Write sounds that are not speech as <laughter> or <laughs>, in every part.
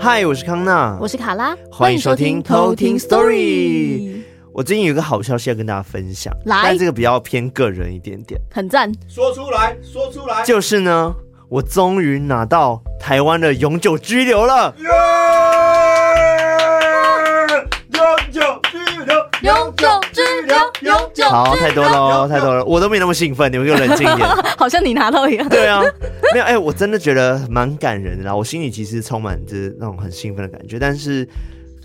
嗨，我是康娜，我是卡拉，欢迎收听偷听 Story。我最近有一个好消息要跟大家分享，来，但这个比较偏个人一点点，很赞，说出来，说出来，就是呢，我终于拿到台湾的永久居留了。永久居留，永久居留，永久。好，太多了，太多了，我都没那么兴奋，你们给我冷静一点。<laughs> 好像你拿到一样。对啊，没有，哎、欸，我真的觉得蛮感人的啦，我心里其实充满着那种很兴奋的感觉，但是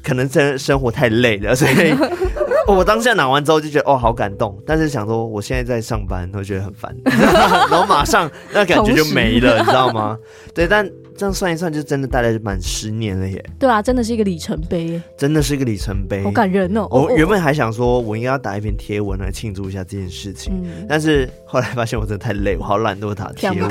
可能真生活太累了，所以 <laughs> 我当下拿完之后就觉得哦，好感动，但是想说我现在在上班，我觉得很烦，<laughs> 然后马上那感觉就没了，你知道吗？对，但。这样算一算，就真的待了满十年了耶！对啊，真的是一个里程碑耶，真的是一个里程碑，好感人哦！我原本还想说，我应该要打一篇贴文来庆祝一下这件事情，嗯、但是后来发现我真的太累，我好懒惰打贴文。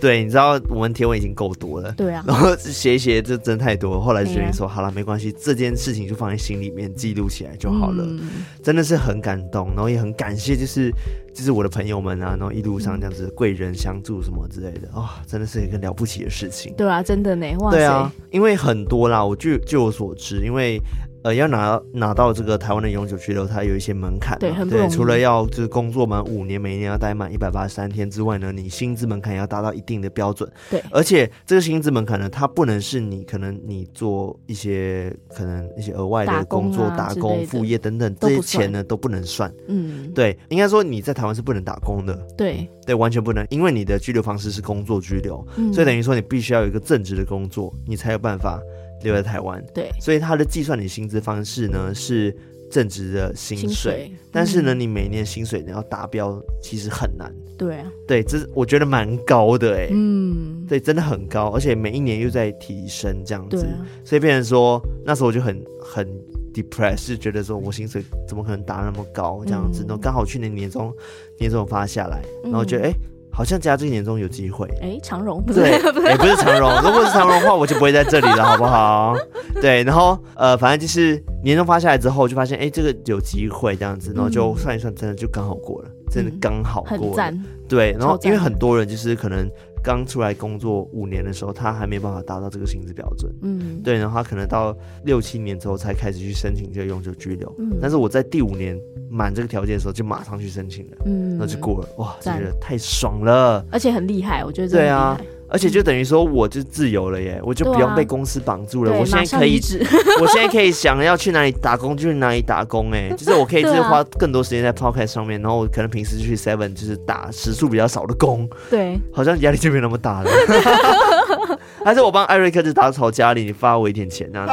对，你知道我们贴文已经够多了，对啊，然后写一写，这真太多了。后来就决定说，好了，没关系，这件事情就放在心里面记录起来就好了。嗯、真的是很感动，然后也很感谢，就是。就是我的朋友们啊，然后一路上这样子贵人相助什么之类的啊、哦，真的是一个了不起的事情。对啊，真的呢，哇塞。对啊，因为很多啦，我据据我所知，因为。呃，要拿拿到这个台湾的永久居留，它有一些门槛。对，很不容易。对，除了要就是工作满五年，每一年要待满一百八十三天之外呢，你薪资门槛也要达到一定的标准。对，而且这个薪资门槛呢，它不能是你可能你做一些可能一些额外的工作、打工、啊、副业等等这些钱呢都不能算。嗯，对，应该说你在台湾是不能打工的。对，对，完全不能，因为你的居留方式是工作居留，嗯、所以等于说你必须要有一个正职的工作，你才有办法。留在台湾，对，所以他的计算你薪资方式呢是正职的薪水，薪水，但是呢，嗯、你每年薪水你要达标，其实很难。对啊，对，这是我觉得蛮高的哎、欸，嗯，对，真的很高，而且每一年又在提升这样子，啊、所以变成说那时候我就很很 depressed，就觉得说我薪水怎么可能达那么高这样子，然后刚好去年年终年终发下来，然后觉得哎。好像加这一年终有机会，哎、欸，长荣对，也 <laughs> 不，不是长荣，<laughs> 如果是长荣的话，我就不会在这里了，好不好？对，然后呃，反正就是年终发下来之后，就发现哎、欸，这个有机会这样子，然后就算一算，真的就刚好过了，嗯、真的刚好过了。对，然后因为很多人就是可能。刚出来工作五年的时候，他还没办法达到这个薪资标准。嗯，对，然后他可能到六七年之后才开始去申请这个永久居留。嗯，但是我在第五年满这个条件的时候，就马上去申请了。嗯，那就过了。哇，这个太爽了，而且很厉害，我觉得这对啊。而且就等于说，我就自由了耶，我就不用被公司绑住了。啊、我现在可以，<laughs> 我现在可以想要去哪里打工就去哪里打工，哎，<laughs> 就是我可以就是花更多时间在 Podcast 上面，然后我可能平时就去 Seven 就是打时数比较少的工，对，好像压力就没那么大了。<laughs> 还是我帮艾瑞克就打扫家里，你发我一点钱这样子。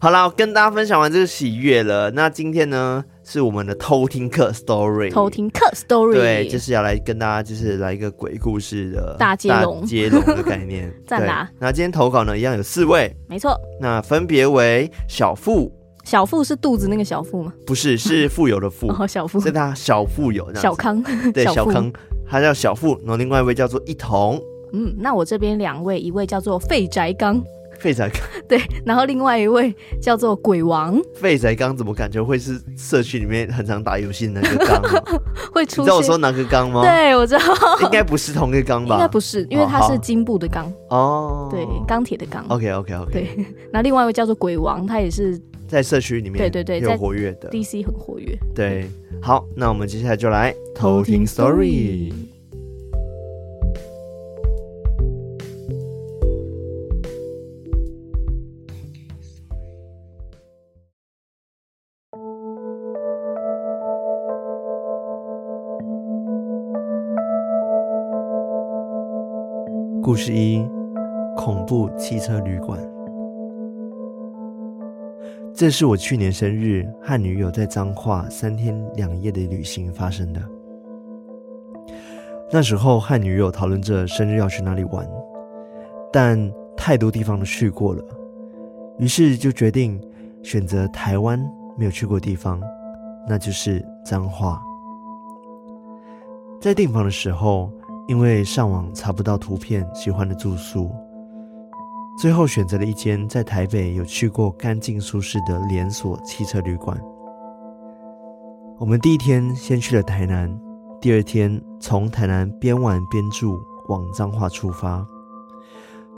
好啦，我跟大家分享完这个喜悦了。那今天呢，是我们的偷听客 story，偷听客 story，对，就是要来跟大家就是来一个鬼故事的大接龙接龙的概念。<laughs> 在哪！那今天投稿呢，一样有四位，没错。那分别为小富，小富是肚子那个小富吗？不是，是富有的富。<laughs> 哦，小富，是他小富有，小康，对，小康，他叫小富。然后另外一位叫做一彤。嗯，那我这边两位，一位叫做废宅刚，废柴刚，<laughs> 对，然后另外一位叫做鬼王。废柴刚怎么感觉会是社区里面很常打游戏的那个刚？<laughs> 会出现？你知道我说哪个刚吗？对，我知道，应该不是同一个刚吧？应该不是，因为它是金布的钢哦，对，钢铁的钢。OK OK OK。对，那另外一位叫做鬼王，他也是在社区里面，对对对，有活跃的，DC 很活跃。对，好，那我们接下来就来偷听 story。故事一：恐怖汽车旅馆。这是我去年生日和女友在彰化三天两夜的旅行发生的。那时候和女友讨论着生日要去哪里玩，但太多地方都去过了，于是就决定选择台湾没有去过地方，那就是彰化。在订房的时候，因为上网查不到图片喜欢的住宿，最后选择了一间在台北有去过、干净舒适的连锁汽车旅馆。我们第一天先去了台南，第二天从台南边玩边住往彰化出发，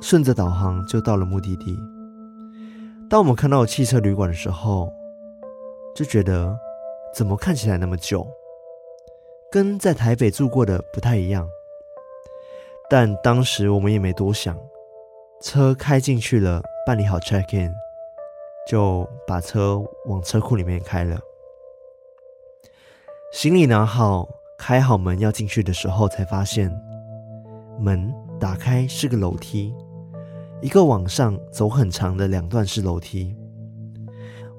顺着导航就到了目的地。当我们看到汽车旅馆的时候，就觉得怎么看起来那么旧，跟在台北住过的不太一样。但当时我们也没多想，车开进去了，办理好 check in，就把车往车库里面开了。行李拿好，开好门要进去的时候，才发现门打开是个楼梯，一个往上走很长的两段式楼梯。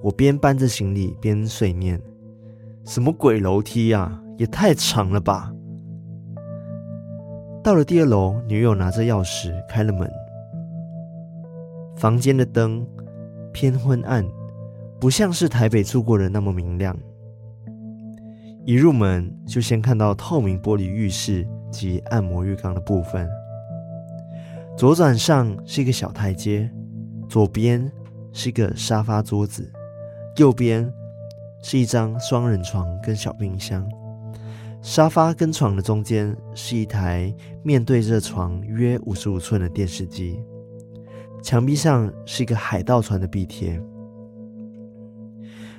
我边搬着行李边碎念：“什么鬼楼梯呀？也太长了吧！”到了第二楼，女友拿着钥匙开了门。房间的灯偏昏暗，不像是台北住过的那么明亮。一入门就先看到透明玻璃浴室及按摩浴缸的部分。左转上是一个小台阶，左边是一个沙发桌子。右边是一张双人床跟小冰箱，沙发跟床的中间是一台面对着床约五十五寸的电视机，墙壁上是一个海盗船的壁贴。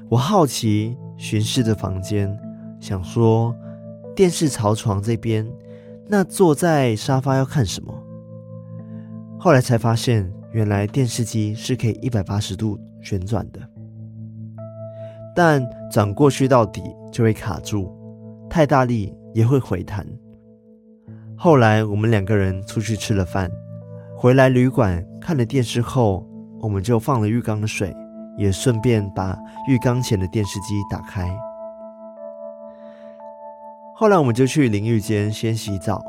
我好奇巡视着房间，想说电视朝床这边，那坐在沙发要看什么？后来才发现，原来电视机是可以一百八十度旋转的。但转过去到底就会卡住，太大力也会回弹。后来我们两个人出去吃了饭，回来旅馆看了电视后，我们就放了浴缸的水，也顺便把浴缸前的电视机打开。后来我们就去淋浴间先洗澡，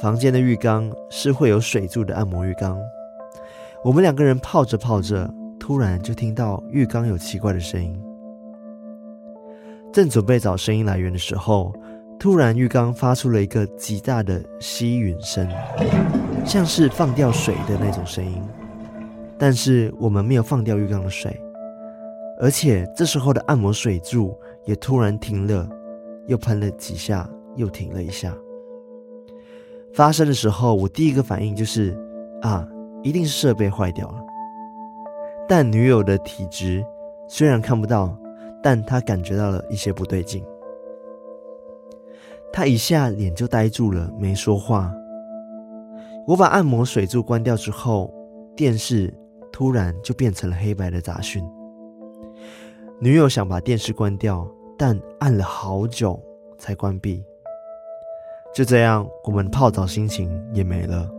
房间的浴缸是会有水柱的按摩浴缸。我们两个人泡着泡着，突然就听到浴缸有奇怪的声音。正准备找声音来源的时候，突然浴缸发出了一个极大的吸吮声，像是放掉水的那种声音。但是我们没有放掉浴缸的水，而且这时候的按摩水柱也突然停了，又喷了几下，又停了一下。发生的时候，我第一个反应就是啊，一定是设备坏掉了。但女友的体质虽然看不到。但他感觉到了一些不对劲，他一下脸就呆住了，没说话。我把按摩水柱关掉之后，电视突然就变成了黑白的杂讯。女友想把电视关掉，但按了好久才关闭。就这样，我们泡澡心情也没了。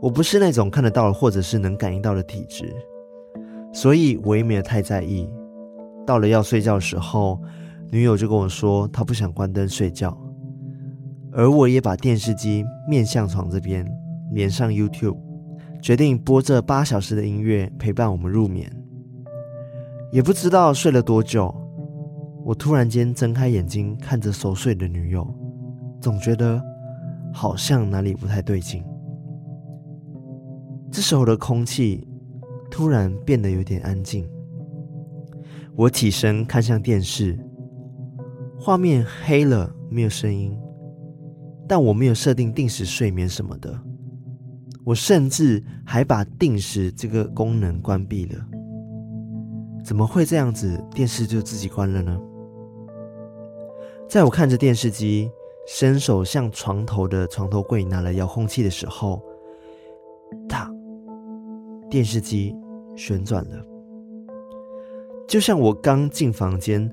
我不是那种看得到或者是能感应到的体质，所以我也没有太在意。到了要睡觉的时候，女友就跟我说她不想关灯睡觉，而我也把电视机面向床这边，连上 YouTube，决定播这八小时的音乐陪伴我们入眠。也不知道睡了多久，我突然间睁开眼睛看着熟睡的女友，总觉得好像哪里不太对劲。这时候的空气突然变得有点安静。我起身看向电视，画面黑了，没有声音。但我没有设定定时睡眠什么的，我甚至还把定时这个功能关闭了。怎么会这样子？电视就自己关了呢？在我看着电视机，伸手向床头的床头柜拿了遥控器的时候，它，电视机旋转了。就像我刚进房间，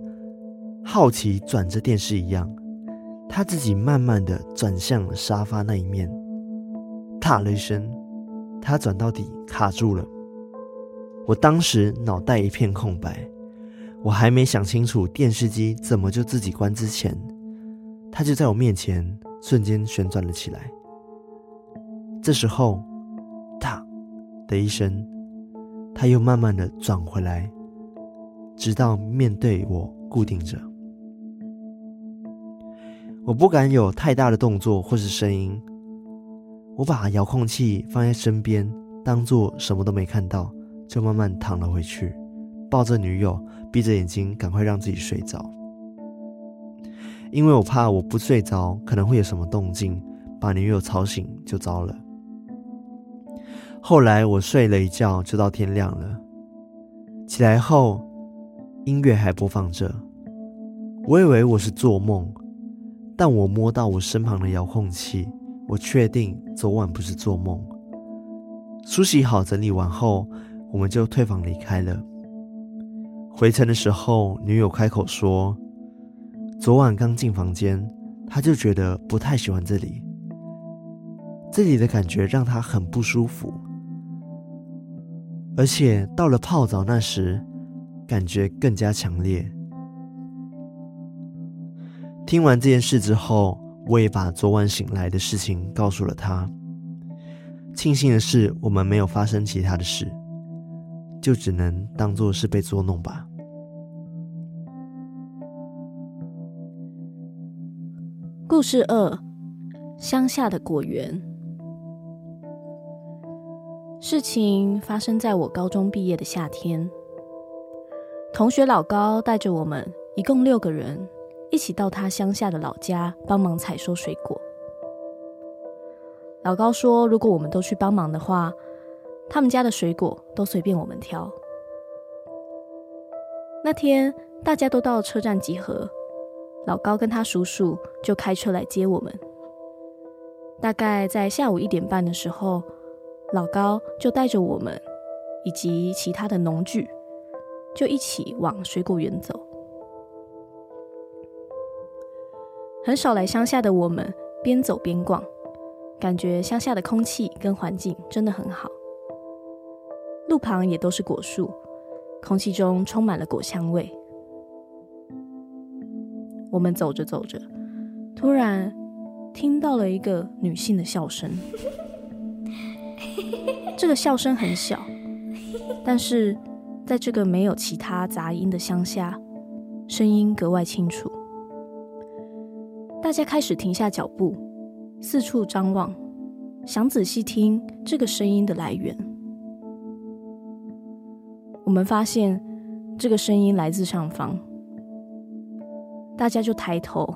好奇转着电视一样，他自己慢慢的转向了沙发那一面，啪了一声，他转到底卡住了。我当时脑袋一片空白，我还没想清楚电视机怎么就自己关之前，他就在我面前瞬间旋转了起来。这时候，啪的一声，他又慢慢的转回来。直到面对我固定着，我不敢有太大的动作或是声音。我把遥控器放在身边，当作什么都没看到，就慢慢躺了回去，抱着女友，闭着眼睛，赶快让自己睡着。因为我怕我不睡着，可能会有什么动静，把女友吵醒就糟了。后来我睡了一觉，就到天亮了。起来后，音乐还播放着，我以为我是做梦，但我摸到我身旁的遥控器，我确定昨晚不是做梦。梳洗好，整理完后，我们就退房离开了。回程的时候，女友开口说，昨晚刚进房间，她就觉得不太喜欢这里，这里的感觉让她很不舒服。而且到了泡澡那时，感觉更加强烈。听完这件事之后，我也把昨晚醒来的事情告诉了他。庆幸的是，我们没有发生其他的事，就只能当做是被捉弄吧。故事二：乡下的果园。事情发生在我高中毕业的夏天，同学老高带着我们一共六个人一起到他乡下的老家帮忙采收水果。老高说，如果我们都去帮忙的话，他们家的水果都随便我们挑。那天大家都到车站集合，老高跟他叔叔就开车来接我们。大概在下午一点半的时候。老高就带着我们以及其他的农具，就一起往水果园走。很少来乡下的我们，边走边逛，感觉乡下的空气跟环境真的很好。路旁也都是果树，空气中充满了果香味。我们走着走着，突然听到了一个女性的笑声。这个笑声很小，但是在这个没有其他杂音的乡下，声音格外清楚。大家开始停下脚步，四处张望，想仔细听这个声音的来源。我们发现这个声音来自上方，大家就抬头，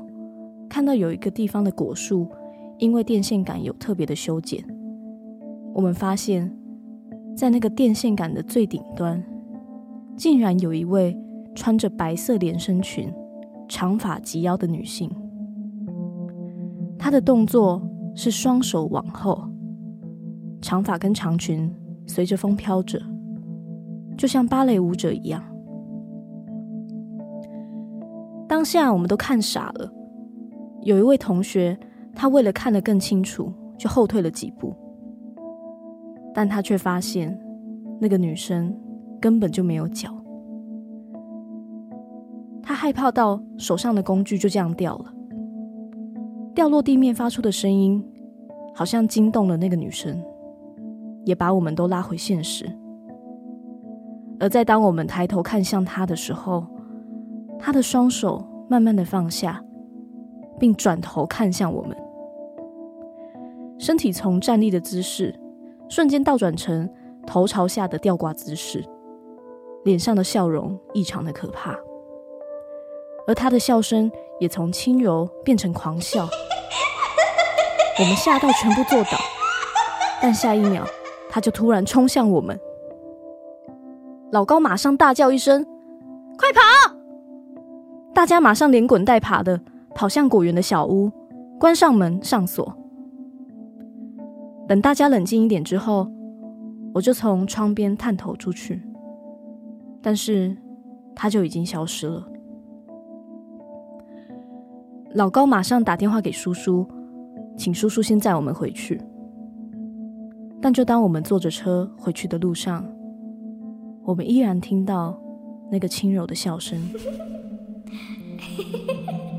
看到有一个地方的果树，因为电线杆有特别的修剪。我们发现，在那个电线杆的最顶端，竟然有一位穿着白色连身裙、长发及腰的女性。她的动作是双手往后，长发跟长裙随着风飘着，就像芭蕾舞者一样。当下我们都看傻了。有一位同学，他为了看得更清楚，就后退了几步。但他却发现，那个女生根本就没有脚。他害怕到手上的工具就这样掉了，掉落地面发出的声音，好像惊动了那个女生，也把我们都拉回现实。而在当我们抬头看向他的时候，他的双手慢慢的放下，并转头看向我们，身体从站立的姿势。瞬间倒转成头朝下的吊挂姿势，脸上的笑容异常的可怕，而他的笑声也从轻柔变成狂笑。我们吓到全部坐倒，但下一秒他就突然冲向我们，老高马上大叫一声：“快跑！”大家马上连滚带爬的跑向果园的小屋，关上门上锁。等大家冷静一点之后，我就从窗边探头出去，但是他就已经消失了。老高马上打电话给叔叔，请叔叔先载我们回去。但就当我们坐着车回去的路上，我们依然听到那个轻柔的笑声。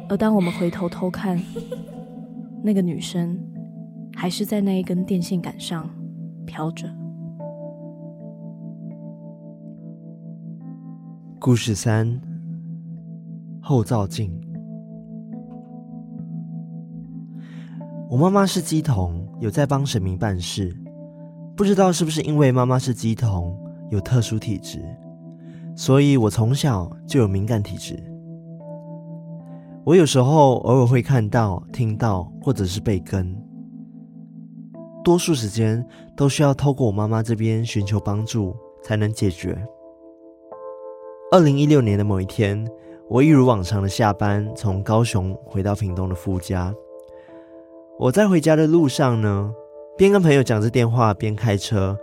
而当我们回头偷看，那个女生。还是在那一根电线杆上飘着。故事三：后照镜。我妈妈是鸡童，有在帮神明办事。不知道是不是因为妈妈是鸡童，有特殊体质，所以我从小就有敏感体质。我有时候偶尔会看到、听到，或者是被跟，多数时间都需要透过我妈妈这边寻求帮助才能解决。二零一六年的某一天，我一如往常的下班，从高雄回到屏东的夫家。我在回家的路上呢，边跟朋友讲着电话，边开车，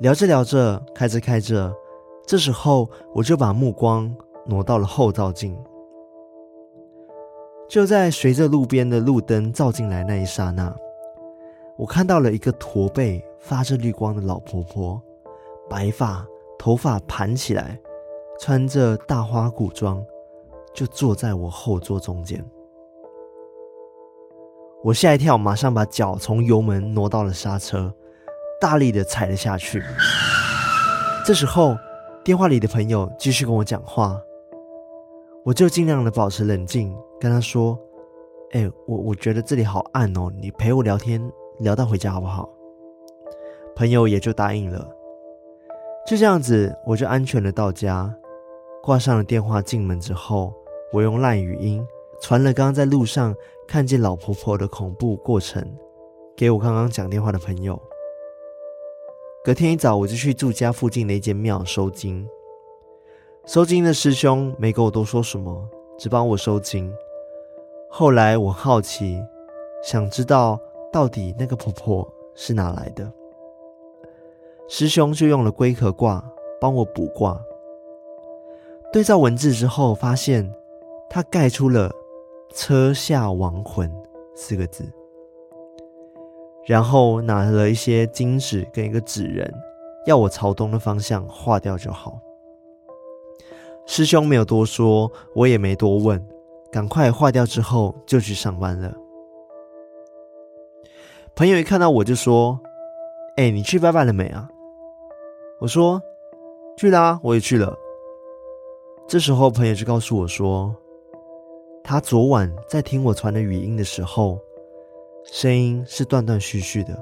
聊着聊着，开着开着，这时候我就把目光挪到了后照镜。就在随着路边的路灯照进来那一刹那，我看到了一个驼背、发着绿光的老婆婆，白发，头发盘起来，穿着大花古装，就坐在我后座中间。我吓一跳，马上把脚从油门挪到了刹车，大力的踩了下去。这时候，电话里的朋友继续跟我讲话。我就尽量的保持冷静，跟他说：“哎、我我觉得这里好暗哦，你陪我聊天聊到回家好不好？”朋友也就答应了。就这样子，我就安全的到家，挂上了电话。进门之后，我用烂语音传了刚刚在路上看见老婆婆的恐怖过程给我刚刚讲电话的朋友。隔天一早，我就去住家附近的一间庙收惊。收惊的师兄没跟我多说什么，只帮我收惊。后来我好奇，想知道到底那个婆婆是哪来的，师兄就用了龟壳卦帮我卜卦。对照文字之后，发现他盖出了“车下亡魂”四个字，然后拿了一些金纸跟一个纸人，要我朝东的方向画掉就好。师兄没有多说，我也没多问，赶快画掉之后就去上班了。朋友一看到我就说：“哎，你去拜拜了没啊？”我说：“去啦，我也去了。”这时候朋友就告诉我说：“他昨晚在听我传的语音的时候，声音是断断续续的，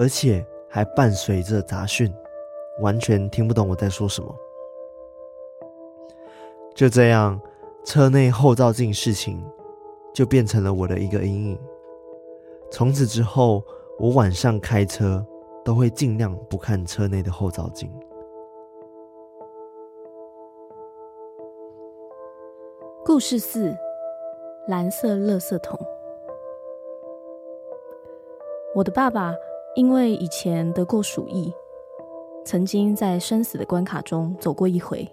而且还伴随着杂讯，完全听不懂我在说什么。”就这样，车内后照镜事情就变成了我的一个阴影。从此之后，我晚上开车都会尽量不看车内的后照镜。故事四：蓝色垃圾桶。我的爸爸因为以前得过鼠疫，曾经在生死的关卡中走过一回。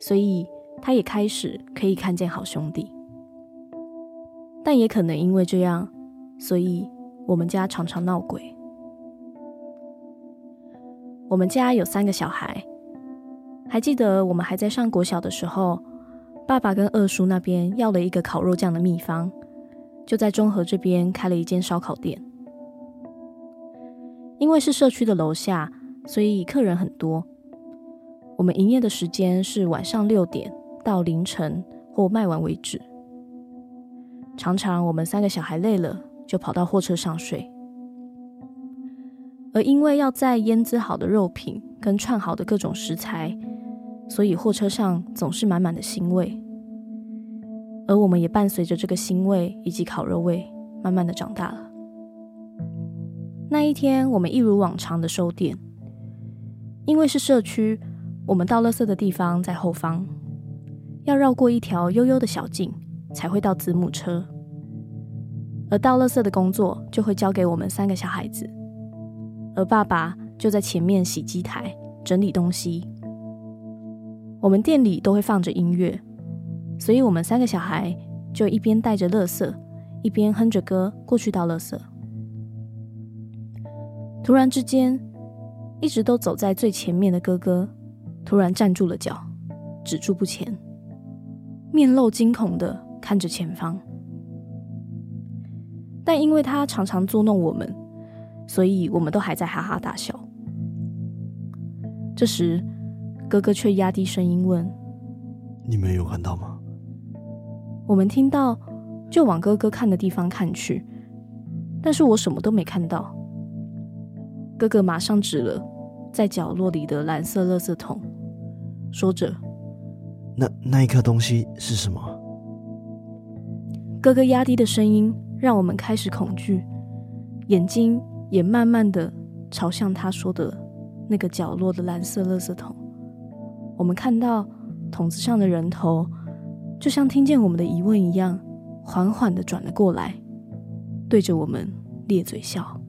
所以，他也开始可以看见好兄弟，但也可能因为这样，所以我们家常常闹鬼。我们家有三个小孩，还记得我们还在上国小的时候，爸爸跟二叔那边要了一个烤肉酱的秘方，就在中和这边开了一间烧烤店。因为是社区的楼下，所以客人很多。我们营业的时间是晚上六点到凌晨或卖完为止。常常我们三个小孩累了，就跑到货车上睡。而因为要在腌制好的肉品跟串好的各种食材，所以货车上总是满满的腥味。而我们也伴随着这个腥味以及烤肉味，慢慢的长大了。那一天，我们一如往常的收店，因为是社区。我们倒垃圾的地方在后方，要绕过一条幽幽的小径才会到子母车，而倒垃圾的工作就会交给我们三个小孩子，而爸爸就在前面洗机台整理东西。我们店里都会放着音乐，所以我们三个小孩就一边带着乐色，一边哼着歌过去倒垃圾。突然之间，一直都走在最前面的哥哥。突然站住了脚，止住不前，面露惊恐的看着前方。但因为他常常捉弄我们，所以我们都还在哈哈大笑。这时，哥哥却压低声音问：“你们有看到吗？”我们听到，就往哥哥看的地方看去，但是我什么都没看到。哥哥马上指了在角落里的蓝色垃圾桶。说着，那那一颗东西是什么？哥哥压低的声音让我们开始恐惧，眼睛也慢慢的朝向他说的那个角落的蓝色垃圾桶。我们看到桶子上的人头，就像听见我们的疑问一样，缓缓的转了过来，对着我们咧嘴笑。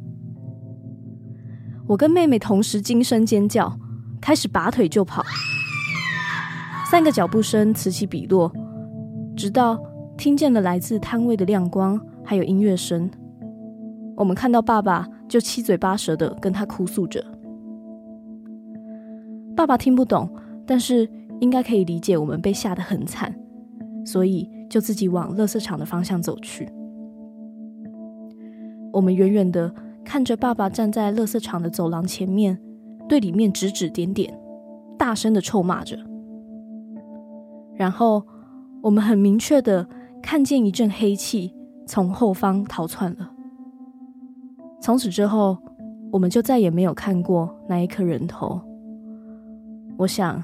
我跟妹妹同时惊声尖叫，开始拔腿就跑。三个脚步声此起彼落，直到听见了来自摊位的亮光，还有音乐声。我们看到爸爸就七嘴八舌的跟他哭诉着。爸爸听不懂。但是应该可以理解我们被吓得很惨，所以就自己往垃圾场的方向走去。我们远远的看着爸爸站在垃圾场的走廊前面，对里面指指点点，大声的臭骂着。然后我们很明确的看见一阵黑气从后方逃窜了。从此之后，我们就再也没有看过那一颗人头。我想。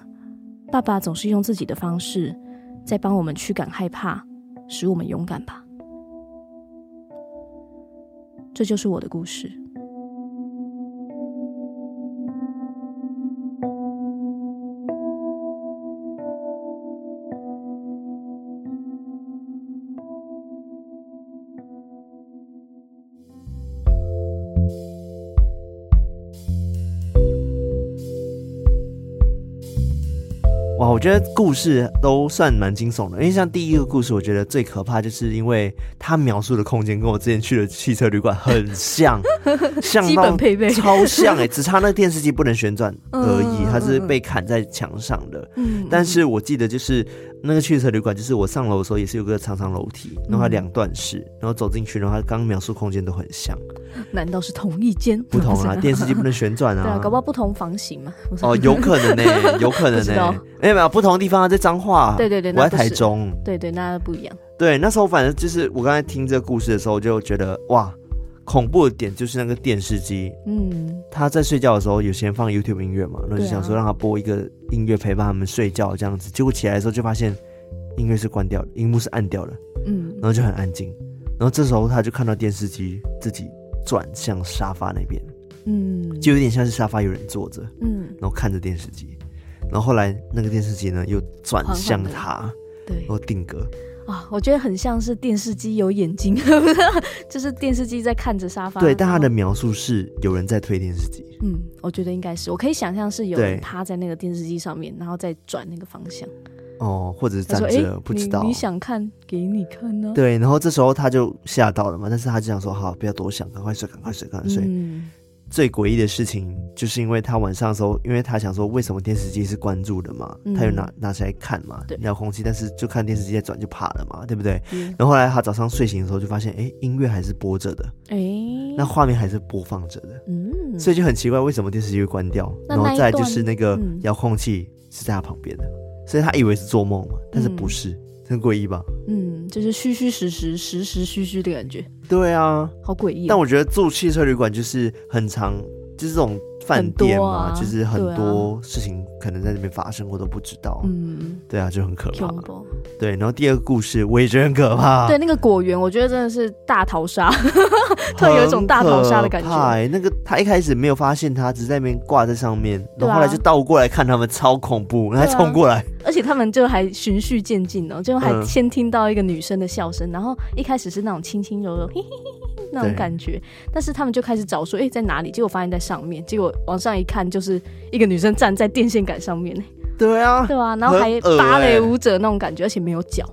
爸爸总是用自己的方式，在帮我们驱赶害怕，使我们勇敢吧。这就是我的故事。我觉得故事都算蛮惊悚的，因为像第一个故事，我觉得最可怕，就是因为他描述的空间跟我之前去的汽车旅馆很像，<laughs> 像基本配备超像哎、欸，只差那个电视机不能旋转而已，它是被砍在墙上的。嗯，但是我记得就是。那个汽车旅馆就是我上楼的时候也是有个长长楼梯，然后它两段式，然后走进去，然后它刚描述空间都很像。难道是同一间？不同啊，电视机不能旋转啊。<laughs> 对啊，搞不好不同房型嘛。哦，有可能呢、<laughs> 欸，有可能呢、欸。没有没有，不同的地方在彰化。对对对，我在台中。对对，那不一样。对，那时候反正就是我刚才听这个故事的时候，就觉得哇。恐怖的点就是那个电视机，嗯，他在睡觉的时候有先放 YouTube 音乐嘛，然后就想说让他播一个音乐陪伴他们睡觉这样子，结果起来的时候就发现音乐是关掉的，荧幕是暗掉的，嗯，然后就很安静，然后这时候他就看到电视机自己转向沙发那边，嗯，就有点像是沙发有人坐着，嗯，然后看着电视机，然后后来那个电视机呢又转向他，对，然后定格。啊，我觉得很像是电视机有眼睛，<laughs> 就是电视机在看着沙发。对，但他的描述是有人在推电视机。嗯，我觉得应该是，我可以想象是有人趴在那个电视机上面，然后再转那个方向。哦，或者是站着，欸、不知道你。你想看，给你看呢、啊。对，然后这时候他就吓到了嘛，但是他就想说，好，不要多想，赶快睡，赶快睡，赶快睡。嗯最诡异的事情，就是因为他晚上的时候，因为他想说，为什么电视机是关住的嘛，嗯、他就拿拿起来看嘛，遥控器，但是就看电视机在转就怕了嘛，对不对？嗯、然后后来他早上睡醒的时候就发现，哎，音乐还是播着的，哎，那画面还是播放着的，嗯，所以就很奇怪，为什么电视机会关掉？然后再就是那个遥控器是在他旁边的，所以他以为是做梦嘛，但是不是。嗯很诡异吧？嗯，就是虚虚实实、实实虚虚的感觉。对啊，好诡异。但我觉得住汽车旅馆就是很长，就是这种饭店嘛，啊、就是很多事情可能在那边发生，我都不知道。嗯，对啊，就很可怕。对，然后第二个故事我也觉得很可怕。对，那个果园，我觉得真的是大逃杀，<laughs> 突然有一种大逃杀的感觉。那个他一开始没有发现他，只是在那边挂在上面，然后后来就倒过来看他们，超恐怖，然后还冲过来。而且他们就还循序渐进哦，就还先听到一个女生的笑声，嗯、然后一开始是那种轻轻柔柔嘿嘿嘿那种感觉，但是他们就开始找说，哎、欸，在哪里？结果发现在上面，结果往上一看，就是一个女生站在电线杆上面。对啊，对啊，然后还芭蕾舞者那种感觉，而且没有脚，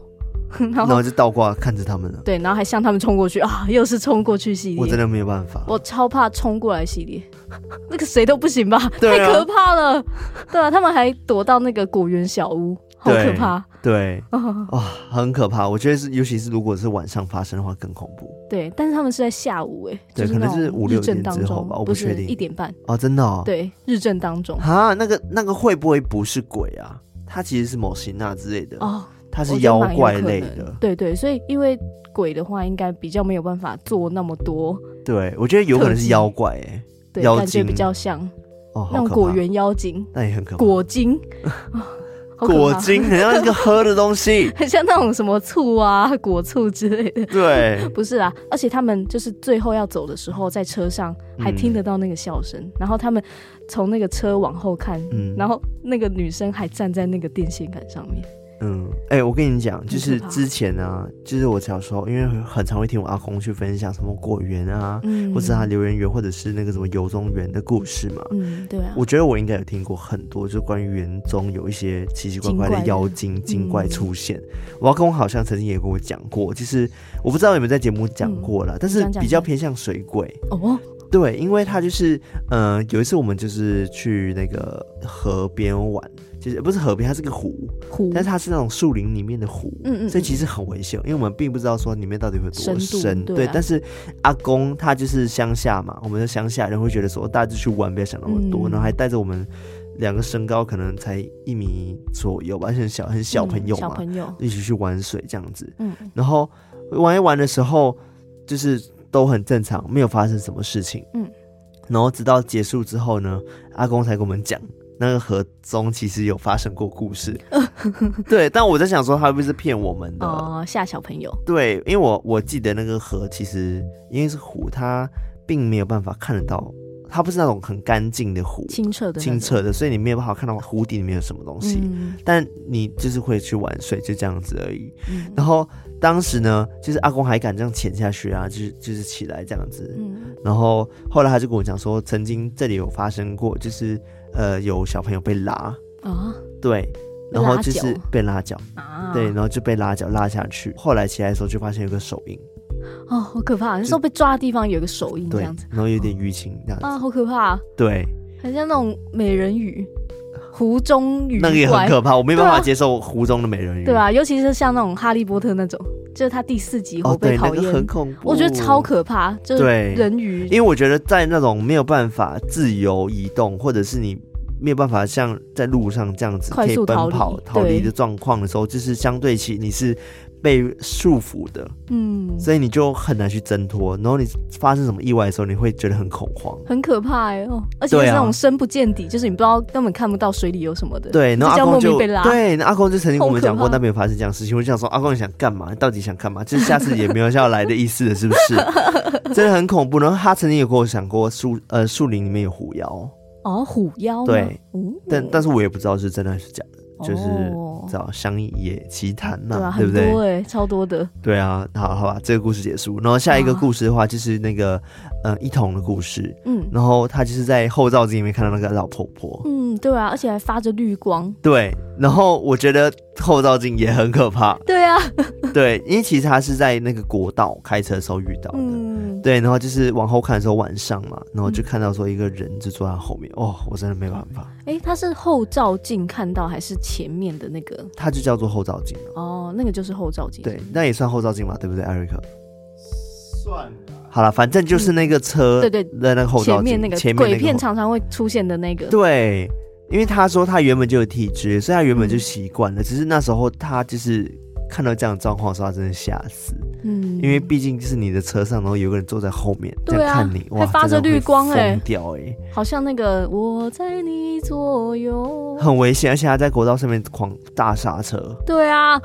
<laughs> 然后，就倒挂看着他们了。对，然后还向他们冲过去啊，又是冲过去系列。我真的没有办法，我超怕冲过来系列，<laughs> 那个谁都不行吧？太可怕了。对啊，他们还躲到那个果园小屋。好可怕，对，<laughs> 哇、哦，很可怕。我觉得是，尤其是如果是晚上发生的话，更恐怖。对，但是他们是在下午，哎，对，可能是五六点之后吧，我不确定。一点半哦，真的哦。对，日正当中啊，那个那个会不会不是鬼啊？它其实是某型啊之类的哦，它是妖怪类的。对对，所以因为鬼的话，应该比较没有办法做那么多。对，我觉得有可能是妖怪，哎，妖精感觉比较像哦，那种果园妖精，那也很可怕，果精。<laughs> 果精，很像一个喝的东西，<laughs> 很像那种什么醋啊、果醋之类的。对，<laughs> 不是啊，而且他们就是最后要走的时候，在车上还听得到那个笑声，嗯、然后他们从那个车往后看，嗯，然后那个女生还站在那个电线杆上面。嗯，哎、欸，我跟你讲，就是之前啊，就是我小时候，因为很常会听我阿公去分享什么果园啊，嗯，或者他留言园，或者是那个什么游中园的故事嘛。嗯，对啊。我觉得我应该有听过很多，就关于园中有一些奇奇怪怪的妖精、精怪出现。嗯、我阿公好像曾经也跟我讲过，就是我不知道有没有在节目讲过了，嗯、但是比较偏向水鬼哦。对，因为他就是，嗯、呃，有一次我们就是去那个河边玩。其实不是河边，它是个湖，湖，但是它是那种树林里面的湖，嗯嗯，所以其实很危险，因为我们并不知道说里面到底会多深，深对。但是阿公他就是乡下嘛，我们的乡下人会觉得说，大家就去玩，不要想那么多，嗯、然后还带着我们两个身高可能才一米左右吧，很小很小朋友嘛，嗯、小朋友一起去玩水这样子，嗯，然后玩一玩的时候，就是都很正常，没有发生什么事情，嗯，然后直到结束之后呢，阿公才跟我们讲。那个河中其实有发生过故事，<laughs> 对，但我在想说他会不会是骗我们的哦，吓小朋友。对，因为我我记得那个河其实因为是湖，它并没有办法看得到，它不是那种很干净的湖，清澈的清澈的，所以你没有办法看到湖底里面有什么东西。嗯、但你就是会去玩水，就这样子而已。嗯、然后当时呢，就是阿公还敢这样潜下去啊，就是就是起来这样子。嗯、然后后来他就跟我讲说，曾经这里有发生过，就是。呃，有小朋友被拉啊，哦、对，然后就是被拉脚啊，对，然后就被拉脚拉下去。后来起来的时候就发现有个手印，哦，好可怕！那时候被抓的地方有个手印，这样子，然后有点淤青这样子啊，好可怕！对，很像那种美人鱼，<laughs> 湖中鱼，那个也很可怕，我没办法接受湖中的美人鱼，对啊，尤其是像那种哈利波特那种，就是他第四集会被讨厌，哦那个、很恐怖，我觉得超可怕，就是人鱼。因为我觉得在那种没有办法自由移动，或者是你。没有办法像在路上这样子可以奔跑逃离的状况的时候，就是相对起你是被束缚的，嗯，所以你就很难去挣脱。然后你发生什么意外的时候，你会觉得很恐慌，很可怕哎哦，而且是那种深不见底，就是你不知道根本看不到水里有什么的。对，然后阿公就对，那阿公就曾经跟我们讲过那边有发生这样的事情。我就想说，阿公你想干嘛？到底想干嘛？就是下次也没有要来的意思了，是不是？<laughs> 真的很恐怖。然后他曾经有跟我想过树呃树林里面有虎妖。哦，虎妖对，嗯、但但是我也不知道是真的还是假的，哦、就是找乡野奇谈嘛，对，啊、对不对？很多哎，超多的。对啊，好好吧，这个故事结束，然后下一个故事的话就是那个呃一童的故事，嗯，然后他就是在后照镜里面看到那个老婆婆，嗯，对啊，而且还发着绿光，对，然后我觉得后照镜也很可怕，对啊，<laughs> 对，因为其实他是在那个国道开车的时候遇到的。嗯对，然后就是往后看的时候，晚上嘛，然后就看到说一个人就坐在后面，哦，我真的没办法。哎，他是后照镜看到还是前面的那个？他就叫做后照镜哦，那个就是后照镜。对，那也算后照镜嘛，对不对，艾瑞克？算了。好了，反正就是那个车，对对在那个后照，前面那个前面鬼片常常会出现的那个。对，因为他说他原本就有体质，所以他原本就习惯了，只是那时候他就是。看到这样的状况的时候，他真的吓死。嗯，因为毕竟就是你的车上，然后有个人坐在后面在看你，哇，还发着绿光哎，疯掉哎，好像那个我在你左右，很危险，而且他在国道上面狂大刹车。对啊。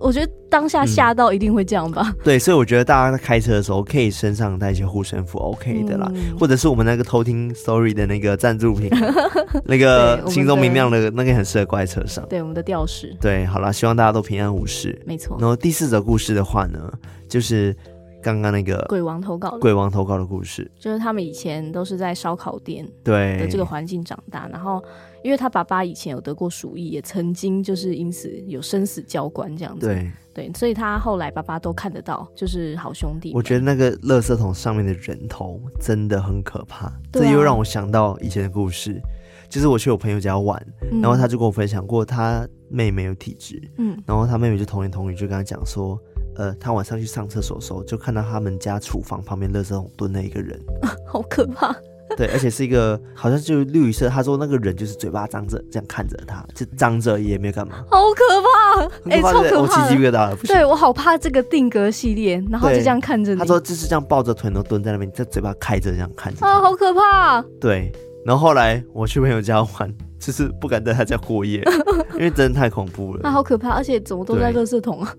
我觉得当下吓到一定会这样吧、嗯。对，所以我觉得大家在开车的时候可以身上带一些护身符，OK 的啦。嗯、或者是我们那个偷听 Story 的那个赞助品，<laughs> 那个心中明亮的那个很适合挂在车上。对，我们的吊饰。对，好了，希望大家都平安无事。没错。然后第四则故事的话呢，就是。刚刚那个鬼王投稿，鬼王投稿的故事，就是他们以前都是在烧烤店对的这个环境长大，然后因为他爸爸以前有得过鼠疫，也曾经就是因此有生死交关这样子，对对，所以他后来爸爸都看得到，就是好兄弟。我觉得那个垃圾桶上面的人头真的很可怕，这又让我想到以前的故事，就是我去我朋友家玩，然后他就跟我分享过他妹妹有体质，嗯，然后他妹妹就童言童语就跟他讲说。呃，他晚上去上厕所的时候，就看到他们家厨房旁边垃圾桶蹲了一个人，<laughs> 好可怕。对，而且是一个好像就是绿色。他说那个人就是嘴巴张着，这样看着他，就张着也没有干嘛。好可怕！哎、欸，超可怕！我起鸡皮疙瘩了。对，我好怕这个定格系列，然后就这样看着你。他说就是这样抱着腿，然后蹲在那边，这嘴巴开着这样看着。啊，好可怕！对。然后后来我去朋友家玩。就是不敢在他家过夜，<laughs> 因为真的太恐怖了。那好可怕，而且怎么都在垃圾桶啊？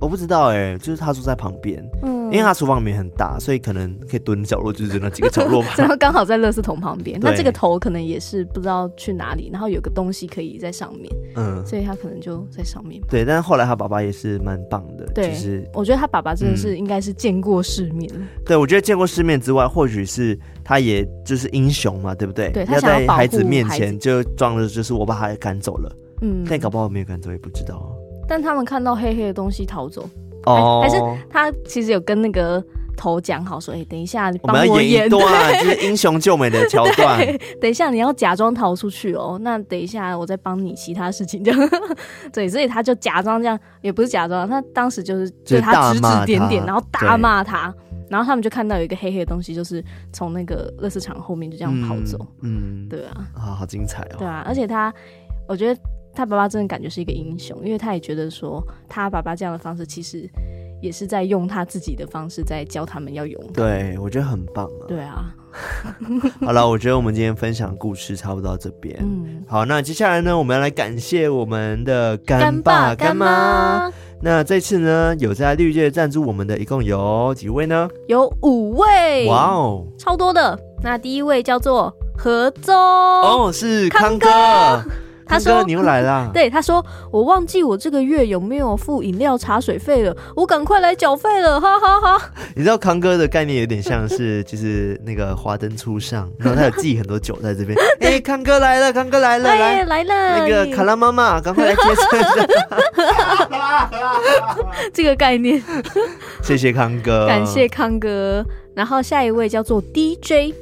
我不知道哎、欸，就是他住在旁边，嗯，因为他厨房里面很大，所以可能可以蹲角落，就是那几个角落吧。<laughs> 然后刚好在垃圾桶旁边，那这个头可能也是不知道去哪里，然后有个东西可以在上面，嗯，所以他可能就在上面。对，但是后来他爸爸也是蛮棒的，对，就是我觉得他爸爸真的是应该是见过世面。嗯、对，我觉得见过世面之外，或许是他也就是英雄嘛，对不对？对，他想要在孩子面前就装的就是我把。他赶走了，嗯，但搞不好没有赶走也不知道。但他们看到黑黑的东西逃走，哦，还是他其实有跟那个头讲好说，哎、欸，等一下你帮我演一段，就是英雄救美的桥段。<laughs> 等一下你要假装逃出去哦，那等一下我再帮你其他事情这样。<laughs> 对，所以他就假装这样，也不是假装，他当时就是对他指指点点，然后大骂他。然后他们就看到有一个黑黑的东西，就是从那个垃圾场后面就这样跑走。嗯，嗯对啊，啊，好精彩哦。对啊，而且他，我觉得他爸爸真的感觉是一个英雄，因为他也觉得说，他爸爸这样的方式其实也是在用他自己的方式在教他们要勇敢。对，我觉得很棒啊。对啊。好了，我觉得我们今天分享故事差不多到这边。嗯，好，那接下来呢，我们要来感谢我们的干爸干妈。那这次呢，有在绿界赞助我们的，一共有几位呢？有五位，哇哦，超多的。那第一位叫做何宗，哦，是康哥。康哥他说：“你又来啦。<laughs> ”对，他说：“我忘记我这个月有没有付饮料茶水费了，我赶快来缴费了，哈哈哈，哈。”你知道康哥的概念有点像是，<laughs> 就是那个华灯初上，然后他有寄很多酒在这边。<laughs> 哎、欸，康哥来了，康哥来了，来来了，那个卡拉妈妈，赶快来接车。这个概念，谢谢康哥，感谢康哥。然后下一位叫做 DJ，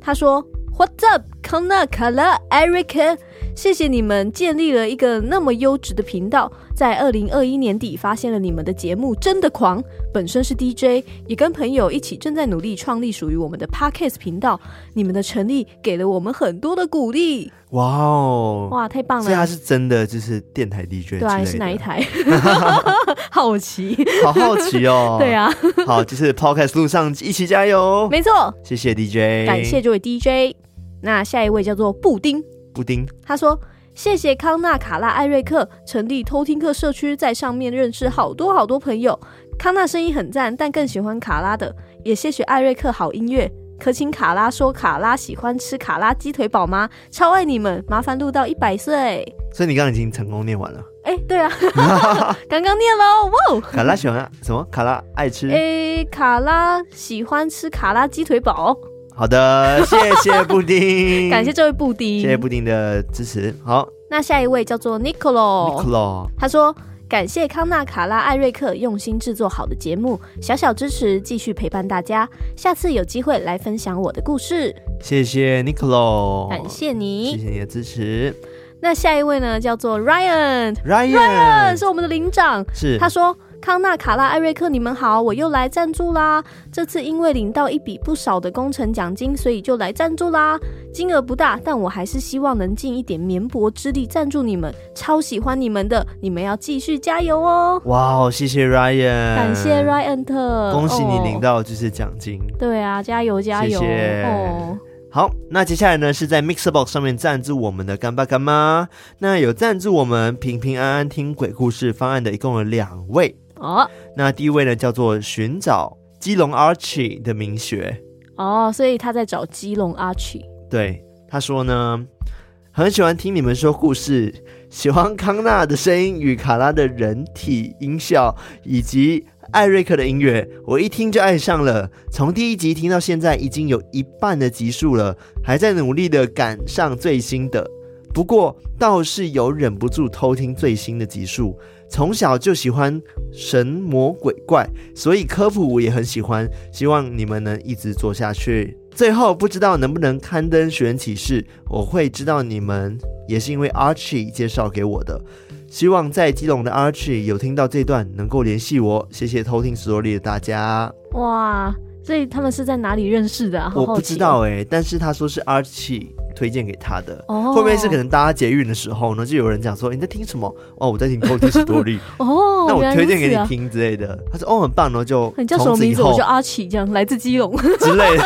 他说：“What's up，康纳、卡拉、Eric。”谢谢你们建立了一个那么优质的频道，在二零二一年底发现了你们的节目，真的狂！本身是 DJ，也跟朋友一起正在努力创立属于我们的 Podcast 频道。你们的成立给了我们很多的鼓励。哇哦，哇，太棒了！所以他是真的就是电台 DJ，对啊，是哪一台？<laughs> 好奇，好好奇哦。对啊，好，就是 Podcast 路上一起加油。没错，谢谢 DJ，感谢这位 DJ。那下一位叫做布丁。布丁，他说：“谢谢康纳、卡拉、艾瑞克成立偷听客社区，在上面认识好多好多朋友。康纳声音很赞，但更喜欢卡拉的。也谢谢艾瑞克好音乐。可请卡拉说卡拉喜欢吃卡拉鸡腿堡吗？超爱你们，麻烦录到一百岁。<laughs> 所以你刚刚已经成功念完了。哎、欸，对啊，刚刚念了。哇，卡拉喜欢什么？卡拉爱吃。哎、欸，卡拉喜欢吃卡拉鸡腿堡。”好的，<laughs> 谢谢布丁，感谢这位布丁，谢谢布丁的支持。好，那下一位叫做 Nicolo，Nicolo，他说感谢康纳、卡拉、艾瑞克用心制作好的节目，小小支持，继续陪伴大家。下次有机会来分享我的故事。谢谢 Nicolo，感谢你，谢谢你的支持。那下一位呢，叫做 Ryan，Ryan Ryan 是我们的领长，是他说。康纳、卡拉、艾瑞克，你们好，我又来赞助啦！这次因为领到一笔不少的工程奖金，所以就来赞助啦。金额不大，但我还是希望能尽一点绵薄之力赞助你们。超喜欢你们的，你们要继续加油哦！哇哦，谢谢 Ryan，感谢 Ryan 特，恭喜你领到就是奖金。哦。对啊，加油加油！谢谢哦。好，那接下来呢，是在 Mixerbox 上面赞助我们的干爸干妈。那有赞助我们平平安安听鬼故事方案的，一共有两位。哦，那第一位呢，叫做寻找基隆 Archie 的名学哦，所以他在找基隆 Archie。对，他说呢，很喜欢听你们说故事，喜欢康纳的声音与卡拉的人体音效，以及艾瑞克的音乐，我一听就爱上了。从第一集听到现在，已经有一半的集数了，还在努力的赶上最新的。不过倒是有忍不住偷听最新的集数。从小就喜欢神魔鬼怪，所以科普我也很喜欢。希望你们能一直做下去。最后不知道能不能刊登学员启事，我会知道你们也是因为 Archie 介绍给我的。希望在基隆的 Archie 有听到这段能够联系我。谢谢偷听 Story 的大家。哇，所以他们是在哪里认识的啊？我不知道哎、欸，但是他说是 Archie。推荐给他的，哦、会不会是可能大家捷运的时候呢，就有人讲说，你在听什么？哦，我在听偷听 Story 哦，<laughs> 那我推荐给你听之类的。他说哦，很棒，然后就你叫什么名字？我叫阿奇，这样来自基隆之类的。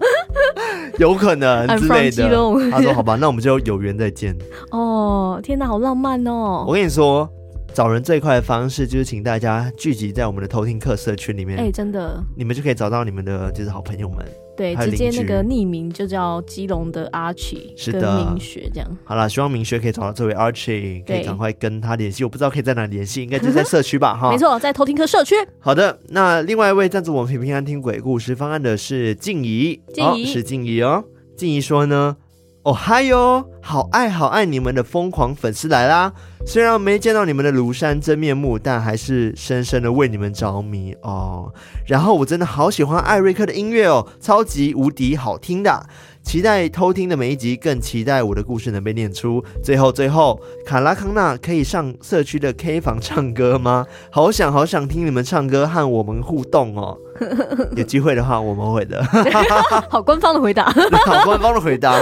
<laughs> 有可能之类的。他说：“好吧，那我们就有缘再见。<laughs> ”哦，天哪，好浪漫哦！我跟你说，找人最快的方式就是请大家聚集在我们的偷听客社群里面。哎、欸，真的，你们就可以找到你们的就是好朋友们。对，直接那个匿名就叫基隆的 Archie，是的，明学这样。好了，希望明学可以找到这位 Archie，可以赶快跟他联系。我不知道可以在哪里联系，应该就在社区吧？哈，没错，在偷听课社区。好的，那另外一位赞助我们平平安听鬼故事方案的是静怡，静怡、哦、是静怡哦。静怡说呢。哦嗨哟，好爱好爱你们的疯狂粉丝来啦！虽然没见到你们的庐山真面目，但还是深深的为你们着迷哦。然后我真的好喜欢艾瑞克的音乐哦，超级无敌好听的。期待偷听的每一集，更期待我的故事能被念出。最后，最后，卡拉康纳可以上社区的 K 房唱歌吗？<laughs> 好想好想听你们唱歌和我们互动哦。<laughs> 有机会的话，我们会的。<laughs> 好官方的回答，好官方的回答。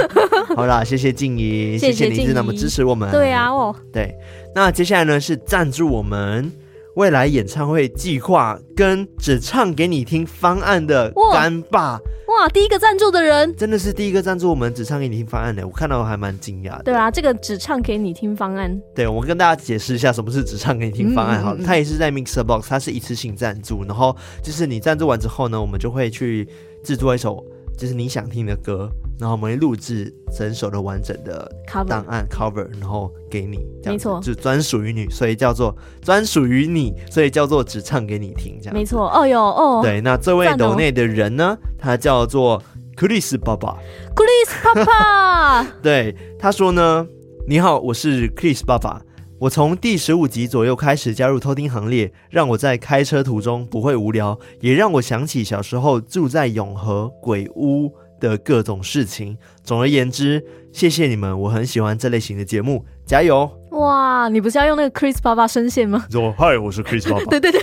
好啦，谢谢静怡，谢谢你一直那么支持我们。对啊，哦，对。那接下来呢是赞助我们未来演唱会计划跟只唱给你听方案的干爸。哇，第一个赞助的人真的是第一个赞助我们只唱给你听方案的，我看到我还蛮惊讶的。对啊，这个只唱给你听方案，对，我跟大家解释一下什么是只唱给你听方案。好了，它、嗯嗯嗯、也是在 Mixer Box，它是一次性赞助，然后就是你赞助完之后呢，我们就会去制作一首就是你想听的歌，然后我们会录制整首的完整的档案 cover, 然后给你，没错，就专属于你，所以叫做专属于你，所以叫做只唱给你听，这样没错。哦哟哦，对，那这位抖内的人呢，他叫做 Chris 爸爸，Chris 爸爸，<laughs> 对，他说呢，你好，我是 Chris 爸爸，我从第十五集左右开始加入偷听行列，让我在开车途中不会无聊，也让我想起小时候住在永和鬼屋的各种事情。总而言之，谢谢你们，我很喜欢这类型的节目，加油！哇，你不是要用那个 Chris 爸爸声线吗？说嗨，我是 Chris 爸爸。<laughs> 对对对，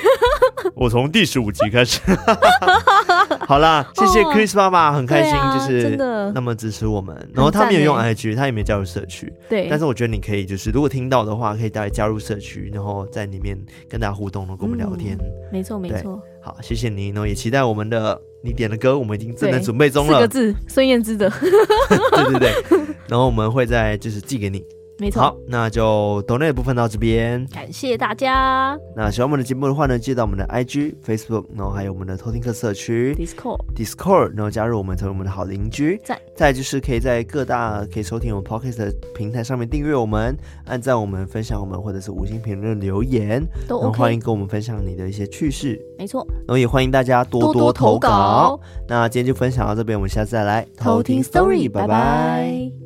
我从第十五集开始。<laughs> 好啦，谢谢 Chris 爸爸，很开心，就是那么支持我们。然后他没有用 IG，他也没加入社区。对，但是我觉得你可以，就是如果听到的话，可以大家加入社区，然后在里面跟大家互动，跟我们聊天。没错，没错。好，谢谢你，然后也期待我们的你点的歌，我们已经正在准备中了。四个字，孙燕姿的。<laughs> 对对对，然后我们会再就是寄给你。没错，好，那就抖内的部分到这边，感谢大家。那喜欢我们的节目的话呢，记得到我们的 IG、Facebook，然后还有我们的偷听客社区 Discord、Discord，然后加入我们，成为我们的好邻居。在，再就是可以在各大可以收听我们 Podcast 的平台上面订阅我们，按赞我们，分享我们，或者是五星评论留言，都、OK、然后欢迎跟我们分享你的一些趣事。没错，然后也欢迎大家多多投稿。多多投稿。那今天就分享到这边，我们下次再来偷听 Story，拜拜。